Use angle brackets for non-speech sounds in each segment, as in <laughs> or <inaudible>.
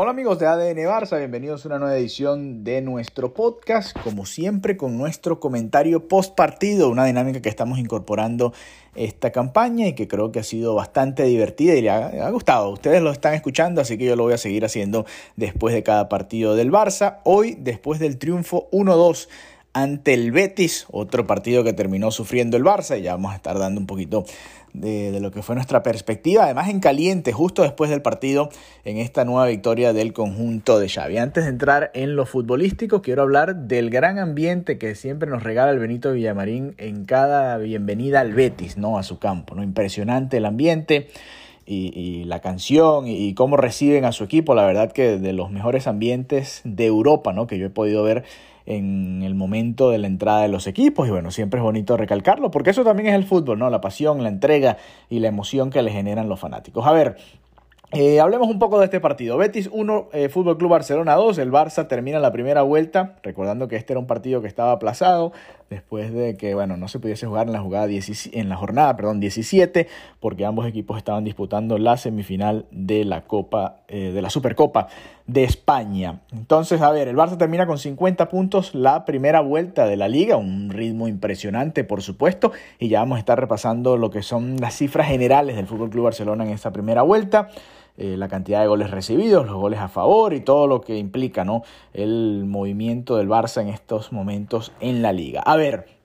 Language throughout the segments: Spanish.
Hola amigos de ADN Barça, bienvenidos a una nueva edición de nuestro podcast, como siempre con nuestro comentario post partido, una dinámica que estamos incorporando esta campaña y que creo que ha sido bastante divertida y le ha, gustado. Ustedes lo están escuchando, así que yo lo voy a seguir haciendo después de cada partido del Barça. Hoy, después del triunfo 1-2 ante el Betis, otro partido que terminó sufriendo el Barça y ya vamos a estar dando un poquito de, lo que fue nuestra perspectiva, además en caliente, justo después del partido, en esta nueva victoria del conjunto de Xavi. Antes de entrar en lo futbolístico, quiero hablar del gran ambiente que siempre nos regala el Benito Villamarín en cada bienvenida al Betis, ¿no? A su campo, ¿no? Impresionante el ambiente. Y, la canción y, cómo reciben a su equipo, la verdad que de los mejores ambientes de Europa, ¿no? Que yo he podido ver en el momento de la entrada de los equipos y bueno, siempre es bonito recalcarlo porque eso también es el fútbol, ¿no? La pasión, la entrega y la emoción que le generan los fanáticos. A ver, eh, hablemos un poco de este partido. Betis 1, eh, Fútbol Club Barcelona 2. El Barça termina la primera vuelta, recordando que este era un partido que estaba aplazado después de que, bueno, no se pudiese jugar en la jugada en la jornada, perdón, 17, porque ambos equipos estaban disputando la semifinal de la Copa, eh, de la Supercopa de España. Entonces, a ver, el Barça termina con 50 puntos la primera vuelta de la liga, un ritmo impresionante, por supuesto, y ya vamos a estar repasando lo que son las cifras generales del Fútbol Club Barcelona en esta primera vuelta. Eh, la cantidad de goles recibidos, los goles a favor y todo lo que implica ¿no? el movimiento del Barça en estos momentos en la liga. A ver,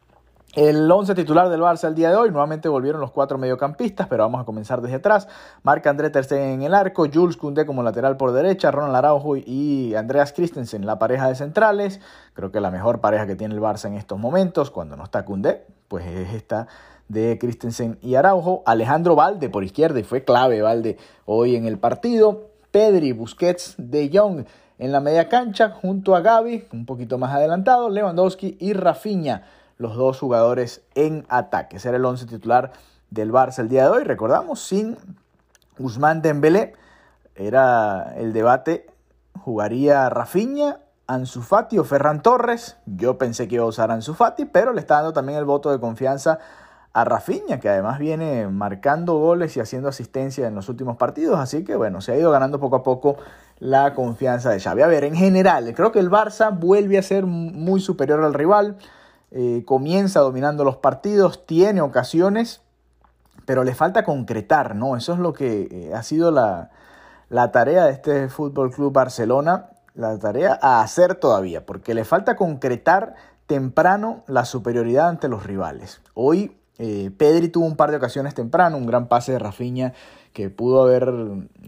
el 11 titular del Barça el día de hoy, nuevamente volvieron los cuatro mediocampistas, pero vamos a comenzar desde atrás. Marc André Ter en el arco, Jules Koundé como lateral por derecha, Ronald Araujo y Andreas Christensen la pareja de centrales. Creo que la mejor pareja que tiene el Barça en estos momentos, cuando no está Koundé, pues es esta de Christensen y Araujo, Alejandro Valde por izquierda y fue clave Valde hoy en el partido, Pedri, Busquets, De Jong en la media cancha junto a Gaby, un poquito más adelantado, Lewandowski y Rafinha, los dos jugadores en ataque. Ese era el once titular del Barça el día de hoy, recordamos, sin Guzmán Dembélé, era el debate, jugaría Rafinha Ansu Fati o Ferran Torres. Yo pensé que iba a usar Ansu Fati, pero le está dando también el voto de confianza a Rafinha, que además viene marcando goles y haciendo asistencia en los últimos partidos, así que bueno, se ha ido ganando poco a poco la confianza de Xavi. A ver, en general, creo que el Barça vuelve a ser muy superior al rival, eh, comienza dominando los partidos, tiene ocasiones, pero le falta concretar, ¿no? Eso es lo que eh, ha sido la, la tarea de este Fútbol Club Barcelona, la tarea a hacer todavía, porque le falta concretar temprano la superioridad ante los rivales. Hoy eh, Pedri tuvo un par de ocasiones temprano, un gran pase de Rafinha que pudo haber,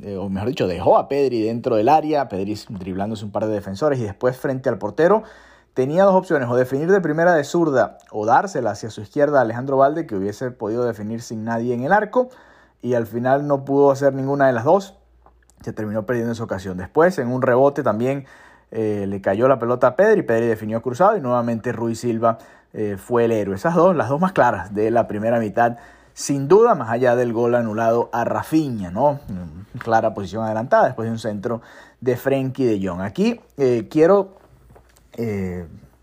eh, o mejor dicho, dejó a Pedri dentro del área, Pedri driblándose un par de defensores y después frente al portero tenía dos opciones, o definir de primera de zurda o dársela hacia su izquierda a Alejandro Valde, que hubiese podido definir sin nadie en el arco, y al final no pudo hacer ninguna de las dos, se terminó perdiendo esa ocasión. Después, en un rebote también eh, le cayó la pelota a Pedri, Pedri definió cruzado y nuevamente Ruiz Silva eh, fue el héroe. Esas dos, las dos más claras de la primera mitad, sin duda, más allá del gol anulado a Rafinha, ¿no? Clara posición adelantada después de un centro de Frenkie de Jong. Aquí eh, quiero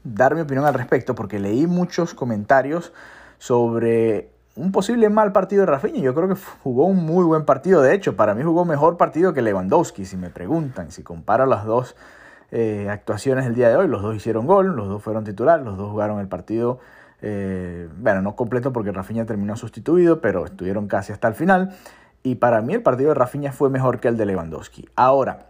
dar mi opinión al respecto porque leí muchos comentarios sobre un posible mal partido de Rafinha. Yo creo que jugó un muy buen partido. De hecho, para mí jugó mejor partido que Lewandowski, si me preguntan. Si comparo las dos eh, actuaciones el día de hoy. Los dos hicieron gol, los dos fueron titulares, los dos jugaron el partido, eh, bueno, no completo porque Rafinha terminó sustituido, pero estuvieron casi hasta el final. Y para mí el partido de Rafinha fue mejor que el de Lewandowski. Ahora,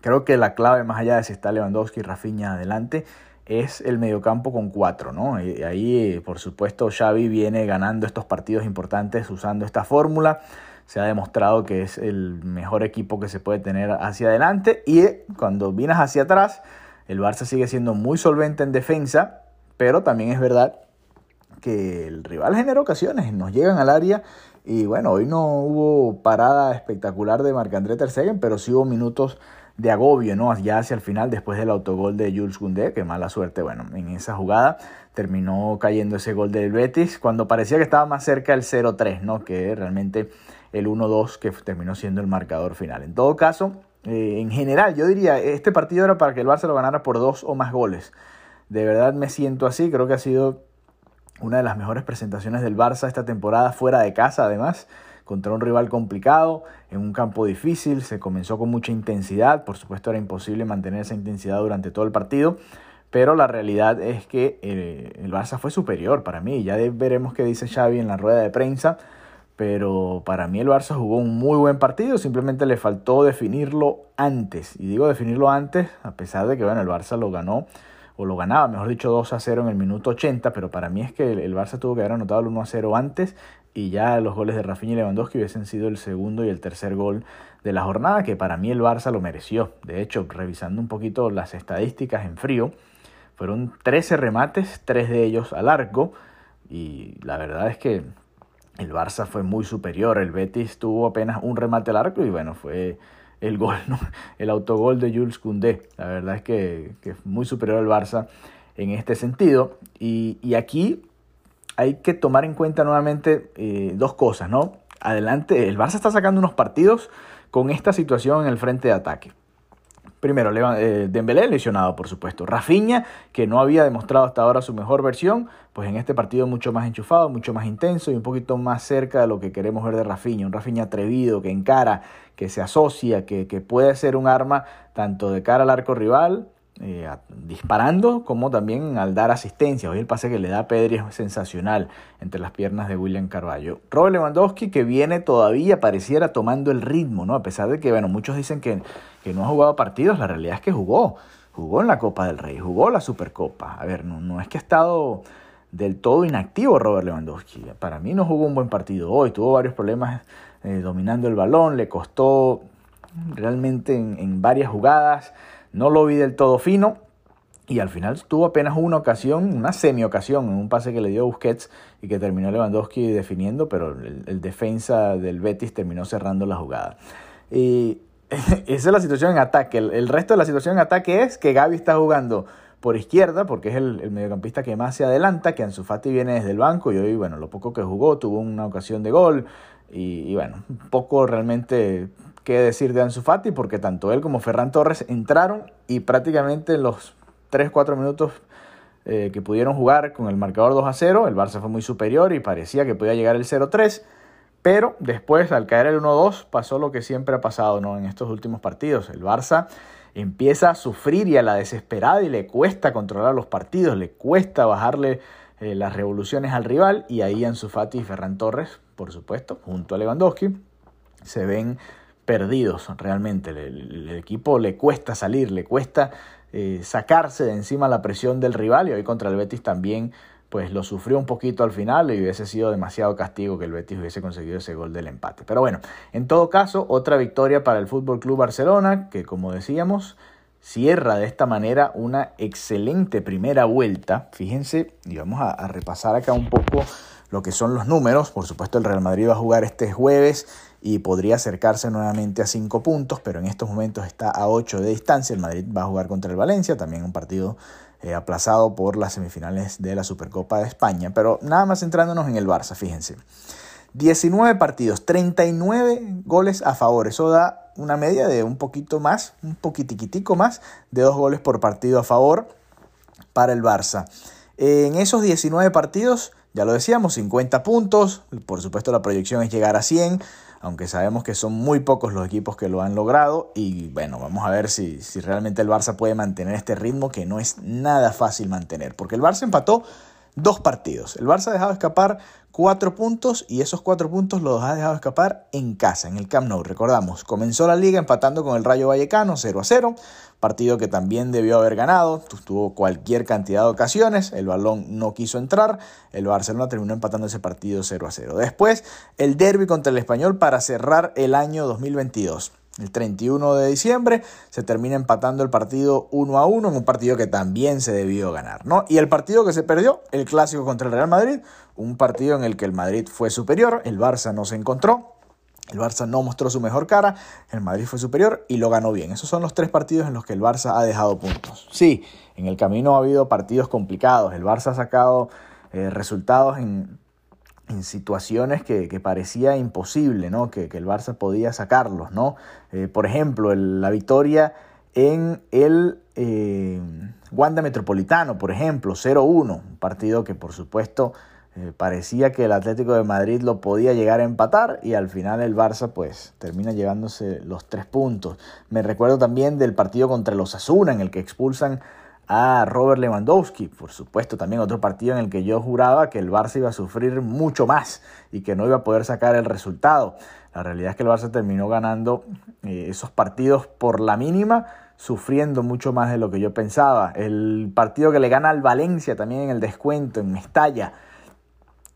creo que la clave, más allá de si está Lewandowski y Rafinha adelante, es el mediocampo con cuatro, ¿no? Ahí, por supuesto, Xavi viene ganando estos partidos importantes usando esta fórmula. Se ha demostrado que es el mejor equipo que se puede tener hacia adelante. Y cuando vienes hacia atrás, el Barça sigue siendo muy solvente en defensa, pero también es verdad que el rival genera ocasiones, nos llegan al área. Y bueno, hoy no hubo parada espectacular de Marc-André Ter Stegen, pero sí hubo minutos de agobio, ¿no? Ya hacia el final, después del autogol de Jules Koundé, que mala suerte, bueno, en esa jugada terminó cayendo ese gol del Betis, cuando parecía que estaba más cerca el 0-3, ¿no? Que realmente el 1-2 que terminó siendo el marcador final. En todo caso, eh, en general, yo diría, este partido era para que el Barça lo ganara por dos o más goles. De verdad me siento así, creo que ha sido una de las mejores presentaciones del Barça esta temporada fuera de casa, además. Contra un rival complicado, en un campo difícil, se comenzó con mucha intensidad, por supuesto era imposible mantener esa intensidad durante todo el partido, pero la realidad es que eh, el Barça fue superior para mí, ya veremos qué dice Xavi en la rueda de prensa, pero para mí el Barça jugó un muy buen partido, simplemente le faltó definirlo antes, y digo definirlo antes, a pesar de que bueno, el Barça lo ganó o lo ganaba, mejor dicho, 2 a 0 en el minuto 80, pero para mí es que el, Barça tuvo que haber anotado el 1 a 0 antes y ya los goles de Rafinha y Lewandowski hubiesen sido el segundo y el tercer gol de la jornada, que para mí el Barça lo mereció. De hecho, revisando un poquito las estadísticas en frío, fueron 13 remates, 3 de ellos al arco, y la verdad es que el Barça fue muy superior, el Betis tuvo apenas un remate al arco y bueno, fue el gol, ¿no? el autogol de Jules Koundé. La verdad es que, es muy superior al Barça en este sentido. Y, aquí hay que tomar en cuenta nuevamente eh, dos cosas, ¿no? Adelante, el Barça está sacando unos partidos con esta situación en el frente de ataque. Primero, eh, Dembélé lesionado, por supuesto. Rafinha, que no había demostrado hasta ahora su mejor versión, pues en este partido mucho más enchufado, mucho más intenso y un poquito más cerca de lo que queremos ver de Rafinha. Un Rafinha atrevido, que encara, que se asocia, que, que puede ser un arma tanto de cara al arco rival eh, disparando como también al dar asistencia. Hoy el pase que le da a Pedri es sensacional entre las piernas de William Carballo. Robert Lewandowski que viene todavía pareciera tomando el ritmo, ¿no? A pesar de que, bueno, muchos dicen que, que no ha jugado partidos, la realidad es que jugó. Jugó en la Copa del Rey, jugó la Supercopa. A ver, no, no es que ha estado del todo inactivo Robert Lewandowski. Para mí no jugó un buen partido hoy, tuvo varios problemas eh, dominando el balón, le costó realmente en, en varias jugadas. No lo vi del todo fino y al final tuvo apenas una ocasión, una semi-ocasión, en un pase que le dio Busquets y que terminó Lewandowski definiendo, pero el, defensa del Betis terminó cerrando la jugada. Y <laughs> esa es la situación en ataque. El, resto de la situación en ataque es que Gaby está jugando por izquierda, porque es el, mediocampista que más se adelanta, que Ansu Fati viene desde el banco y hoy, bueno, lo poco que jugó, tuvo una ocasión de gol y, bueno, poco realmente qué decir de Ansu Fati, porque tanto él como Ferran Torres entraron y prácticamente en los 3-4 minutos eh, que pudieron jugar con el marcador 2 a 0, el Barça fue muy superior y parecía que podía llegar el 0-3, pero después al caer el 1-2 pasó lo que siempre ha pasado ¿no? en estos últimos partidos. El Barça empieza a sufrir y a la desesperada y le cuesta controlar los partidos, le cuesta bajarle eh, las revoluciones al rival y ahí Ansu Fati y Ferran Torres, por supuesto, junto a Lewandowski, se ven perdidos realmente. El, equipo le cuesta salir, le cuesta eh, sacarse de encima la presión del rival y hoy contra el Betis también pues lo sufrió un poquito al final y hubiese sido demasiado castigo que el Betis hubiese conseguido ese gol del empate. Pero bueno, en todo caso, otra victoria para el Fútbol Club Barcelona que como decíamos cierra de esta manera una excelente primera vuelta. Fíjense, y vamos a repasar acá un poco lo que son los números. Por supuesto, el Real Madrid va a jugar este jueves y podría acercarse nuevamente a 5 puntos, pero en estos momentos está a 8 de distancia. El Madrid va a jugar contra el Valencia, también un partido eh, aplazado por las semifinales de la Supercopa de España. Pero nada más centrándonos en el Barça, fíjense. 19 partidos, 39 goles a favor. Eso da una media de un poquito más, un poquitiquitico más de dos goles por partido a favor para el Barça. En esos 19 partidos, ya lo decíamos, 50 puntos. Por supuesto, la proyección es llegar a 100 aunque sabemos que son muy pocos los equipos que lo han logrado y bueno, vamos a ver si, si realmente el Barça puede mantener este ritmo que no es nada fácil mantener, porque el Barça empató dos partidos. El Barça ha dejado escapar cuatro puntos y esos cuatro puntos los ha dejado escapar en casa, en el Camp Nou. Recordamos, comenzó la liga empatando con el Rayo Vallecano 0 a 0, partido que también debió haber ganado, tuvo cualquier cantidad de ocasiones, el balón no quiso entrar, el Barcelona terminó empatando ese partido 0 a 0. Después, el derby contra el Español para cerrar el año 2022. El 31 de diciembre se termina empatando el partido 1 a 1 en un partido que también se debió ganar, ¿no? Y el partido que se perdió, el clásico contra el Real Madrid, un partido en el que el Madrid fue superior, el Barça no se encontró, el Barça no mostró su mejor cara, el Madrid fue superior y lo ganó bien. Esos son los tres partidos en los que el Barça ha dejado puntos. Sí, en el camino ha habido partidos complicados, el Barça ha sacado eh, resultados en en situaciones que, parecía imposible, ¿no? Que, el Barça podía sacarlos, ¿no? Eh, por ejemplo, la victoria en el eh, Wanda Metropolitano, por ejemplo, 0-1, un partido que por supuesto Eh, parecía que el Atlético de Madrid lo podía llegar a empatar y al final el Barça pues termina llevándose los tres puntos. Me recuerdo también del partido contra los Asuna en el que expulsan a Robert Lewandowski. Por supuesto, también otro partido en el que yo juraba que el Barça iba a sufrir mucho más y que no iba a poder sacar el resultado. La realidad es que el Barça terminó ganando eh, esos partidos por la mínima, sufriendo mucho más de lo que yo pensaba. El partido que le gana al Valencia también en el descuento, en Mestalla,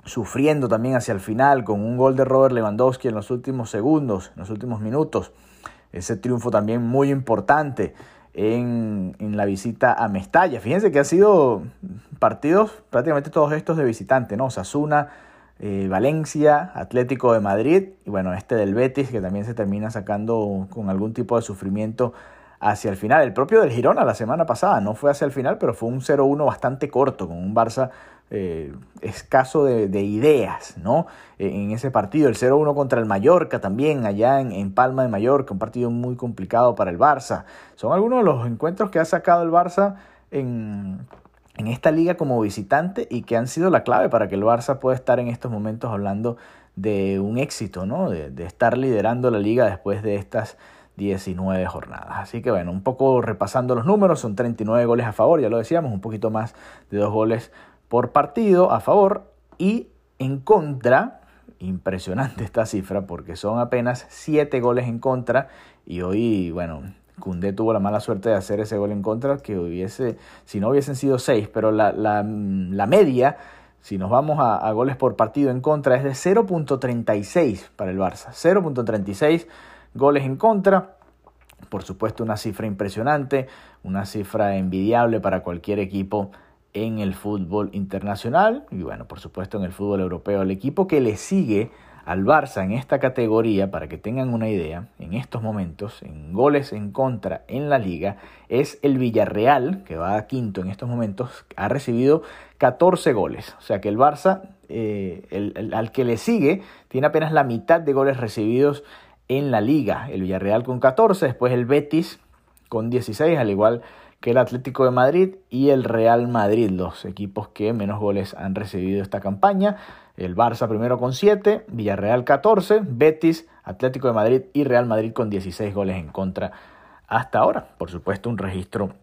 sufriendo también hacia el final con un gol de Robert Lewandowski en los últimos segundos, en los últimos minutos. Ese triunfo también muy importante en, la visita a Mestalla. Fíjense que ha sido partidos prácticamente todos estos de visitante, ¿no? Sasuna, eh, Valencia, Atlético de Madrid y bueno, este del Betis que también se termina sacando con algún tipo de sufrimiento hacia el final. El propio del Girona la semana pasada no fue hacia el final, pero fue un 0-1 bastante corto, con un Barça eh, escaso de, ideas, ¿no? Eh, en ese partido, el 0-1 contra el Mallorca también, allá en, Palma de Mallorca, un partido muy complicado para el Barça. Son algunos de los encuentros que ha sacado el Barça en, esta liga como visitante y que han sido la clave para que el Barça pueda estar en estos momentos hablando de un éxito, ¿no? De, de estar liderando la liga después de estas 19 jornadas. Así que bueno, un poco repasando los números, son 39 goles a favor, ya lo decíamos, un poquito más de dos goles por partido a favor y en contra, impresionante esta cifra porque son apenas 7 goles en contra y hoy, bueno, Cundé tuvo la mala suerte de hacer ese gol en contra que hubiese, si no hubiesen sido 6, pero la, la, media, si nos vamos a, a, goles por partido en contra, es de 0.36 para el Barça, 0.36 goles en contra. Por supuesto, una cifra impresionante, una cifra envidiable para cualquier equipo en el fútbol internacional y bueno, por supuesto en el fútbol europeo. El equipo que le sigue al Barça en esta categoría, para que tengan una idea, en estos momentos, en goles en contra en la liga, es el Villarreal, que va a quinto en estos momentos, ha recibido 14 goles. O sea que el Barça, eh, al que le sigue, tiene apenas la mitad de goles recibidos en la liga. El Villarreal con 14, después el Betis con 16, al igual que el Atlético de Madrid y el Real Madrid, los equipos que menos goles han recibido esta campaña. El Barça primero con 7, Villarreal 14, Betis, Atlético de Madrid y Real Madrid con 16 goles en contra hasta ahora. Por supuesto, un registro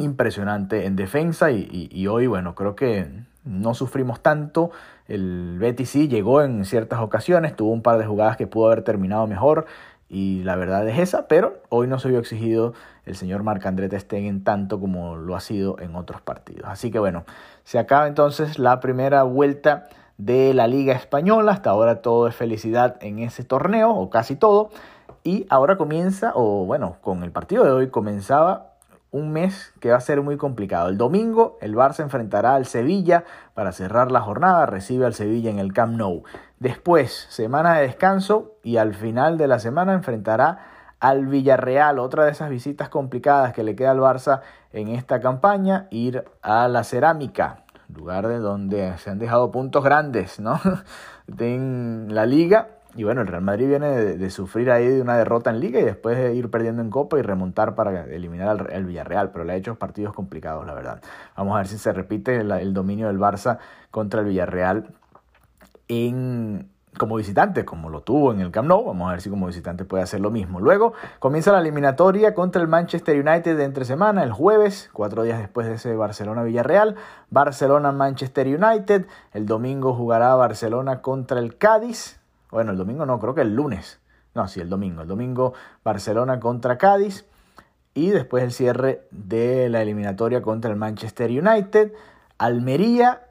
impresionante en defensa y, hoy, bueno, creo que no sufrimos tanto. El Betis sí llegó en ciertas ocasiones, tuvo un par de jugadas que pudo haber terminado mejor y la verdad es esa, pero hoy no se vio exigido el señor Marc André Stegen tanto como lo ha sido en otros partidos. Así que bueno, se acaba entonces la primera vuelta de la Liga Española. Hasta ahora todo es felicidad en ese torneo, o casi todo. Y ahora comienza, o bueno, con el partido de hoy comenzaba un mes que va a ser muy complicado. El domingo el Barça enfrentará al Sevilla para cerrar la jornada, recibe al Sevilla en el Camp Nou. Después, semana de descanso y al final de la semana enfrentará al Villarreal, otra de esas visitas complicadas que le queda al Barça en esta campaña, ir a la Cerámica, lugar de donde se han dejado puntos grandes, ¿no? <laughs> en la liga y bueno, el Real Madrid viene de, sufrir ahí de una derrota en liga y después de ir perdiendo en copa y remontar para eliminar al, Villarreal, pero le ha hecho partidos complicados, la verdad. Vamos a ver si se repite el, dominio del Barça contra el Villarreal en, como visitante, como lo tuvo en el Camp Nou. Vamos a ver si como visitante puede hacer lo mismo. Luego comienza la eliminatoria contra el Manchester United de entre semana, el jueves, cuatro días después de ese Barcelona-Villarreal. Barcelona-Manchester United. El domingo jugará Barcelona contra el Cádiz. Bueno, el domingo no, creo que el lunes. No, sí, el domingo. El domingo Barcelona contra Cádiz. Y después el cierre de la eliminatoria contra el Manchester United. Almería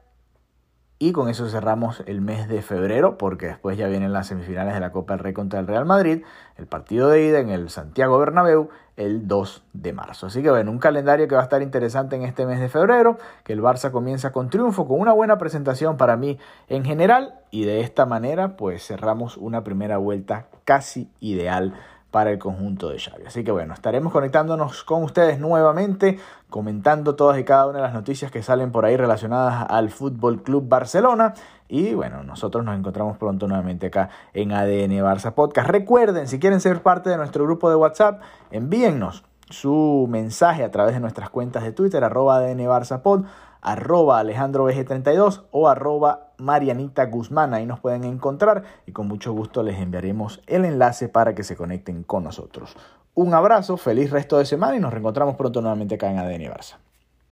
y con eso cerramos el mes de febrero, porque después ya vienen las semifinales de la Copa del Rey contra el Real Madrid, el partido de ida en el Santiago Bernabéu el 2 de marzo. Así que bueno, un calendario que va a estar interesante en este mes de febrero, que el Barça comienza con triunfo, con una buena presentación para mí en general, y de esta manera pues cerramos una primera vuelta casi ideal para el conjunto de Xavi. Así que bueno, estaremos conectándonos con ustedes nuevamente, comentando todas y cada una de las noticias que salen por ahí relacionadas al Fútbol Club Barcelona. Y bueno, nosotros nos encontramos pronto nuevamente acá en ADN Barça Podcast. Recuerden, si quieren ser parte de nuestro grupo de WhatsApp, envíennos su mensaje a través de nuestras cuentas de Twitter, arroba ADN Barça Pod, arroba alejandrovg32 o arroba Marianita Guzmán. Ahí nos pueden encontrar y con mucho gusto les enviaremos el enlace para que se conecten con nosotros. Un abrazo, feliz resto de semana y nos reencontramos pronto nuevamente acá en ADN.